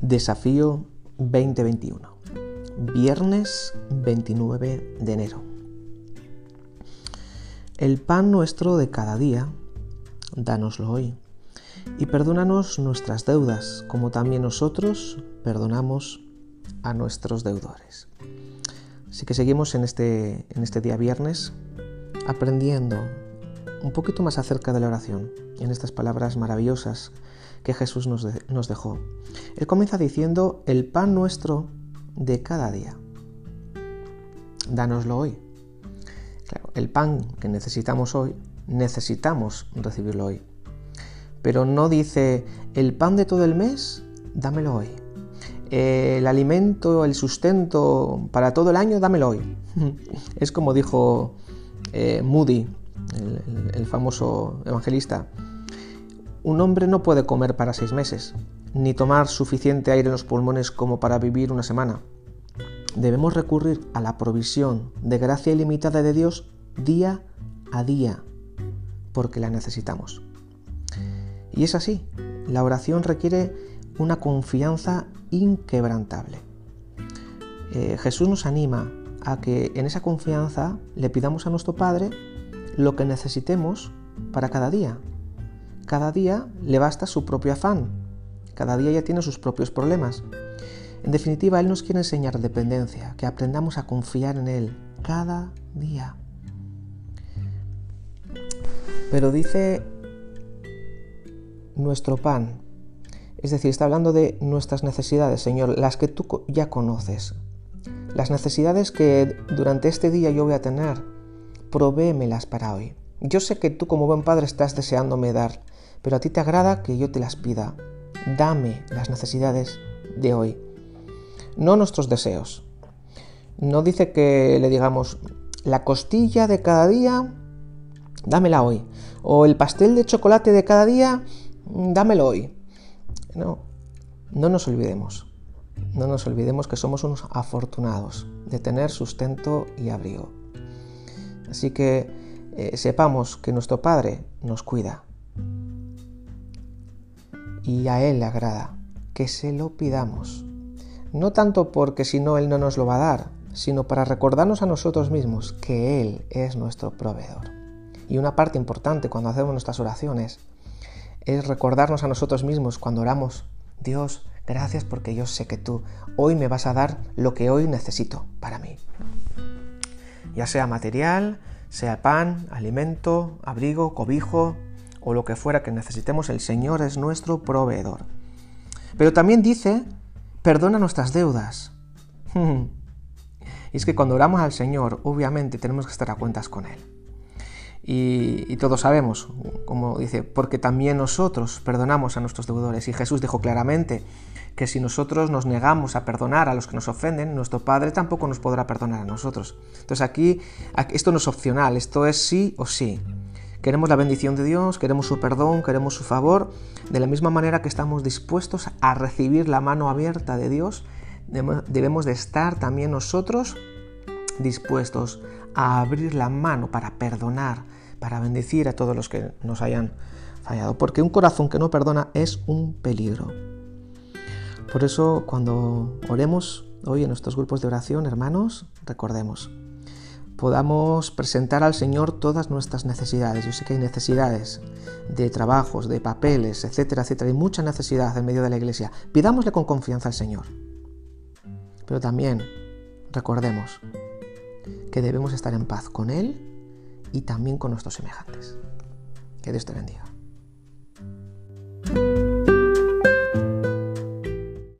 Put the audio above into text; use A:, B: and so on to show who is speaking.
A: Desafío 2021. Viernes 29 de enero. El pan nuestro de cada día, dánoslo hoy. Y perdónanos nuestras deudas, como también nosotros perdonamos a nuestros deudores. Así que seguimos en este, en este día viernes aprendiendo un poquito más acerca de la oración, en estas palabras maravillosas que Jesús nos, nos dejó. Él comienza diciendo, el pan nuestro de cada día. Dánoslo hoy. El pan que necesitamos hoy, necesitamos recibirlo hoy. Pero no dice, el pan de todo el mes, dámelo hoy. El alimento, el sustento para todo el año, dámelo hoy. es como dijo eh, Moody, el, famoso evangelista, un hombre no puede comer para seis meses, ni tomar suficiente aire en los pulmones como para vivir una semana. Debemos recurrir a la provisión de gracia ilimitada de Dios día a día, porque la necesitamos. Y es así, la oración requiere una confianza inquebrantable. Eh, Jesús nos anima a que en esa confianza le pidamos a nuestro Padre lo que necesitemos para cada día. Cada día le basta su propio afán. Cada día ya tiene sus propios problemas. En definitiva, Él nos quiere enseñar dependencia, que aprendamos a confiar en Él cada día. Pero dice nuestro pan, es decir, está hablando de nuestras necesidades, Señor, las que tú ya conoces, las necesidades que durante este día yo voy a tener provémelas para hoy. Yo sé que tú como buen padre estás deseándome dar, pero a ti te agrada que yo te las pida. Dame las necesidades de hoy, no nuestros deseos. No dice que le digamos, la costilla de cada día, dámela hoy. O el pastel de chocolate de cada día, dámelo hoy. No, no nos olvidemos. No nos olvidemos que somos unos afortunados de tener sustento y abrigo. Así que eh, sepamos que nuestro Padre nos cuida y a Él le agrada que se lo pidamos. No tanto porque si no Él no nos lo va a dar, sino para recordarnos a nosotros mismos que Él es nuestro proveedor. Y una parte importante cuando hacemos nuestras oraciones es recordarnos a nosotros mismos cuando oramos, Dios, gracias porque yo sé que tú hoy me vas a dar lo que hoy necesito para mí ya sea material, sea pan, alimento, abrigo, cobijo o lo que fuera que necesitemos, el Señor es nuestro proveedor. Pero también dice, perdona nuestras deudas. y es que cuando oramos al Señor, obviamente tenemos que estar a cuentas con Él. Y, todos sabemos, como dice, porque también nosotros perdonamos a nuestros deudores. Y Jesús dijo claramente, que si nosotros nos negamos a perdonar a los que nos ofenden, nuestro Padre tampoco nos podrá perdonar a nosotros. Entonces aquí, esto no es opcional, esto es sí o sí. Queremos la bendición de Dios, queremos su perdón, queremos su favor, de la misma manera que estamos dispuestos a recibir la mano abierta de Dios, debemos de estar también nosotros dispuestos a abrir la mano para perdonar, para bendecir a todos los que nos hayan fallado, porque un corazón que no perdona es un peligro. Por eso cuando oremos hoy en nuestros grupos de oración, hermanos, recordemos, podamos presentar al Señor todas nuestras necesidades. Yo sé que hay necesidades de trabajos, de papeles, etcétera, etcétera. Hay mucha necesidad en medio de la iglesia. Pidámosle con confianza al Señor. Pero también recordemos que debemos estar en paz con Él y también con nuestros semejantes. Que Dios te bendiga.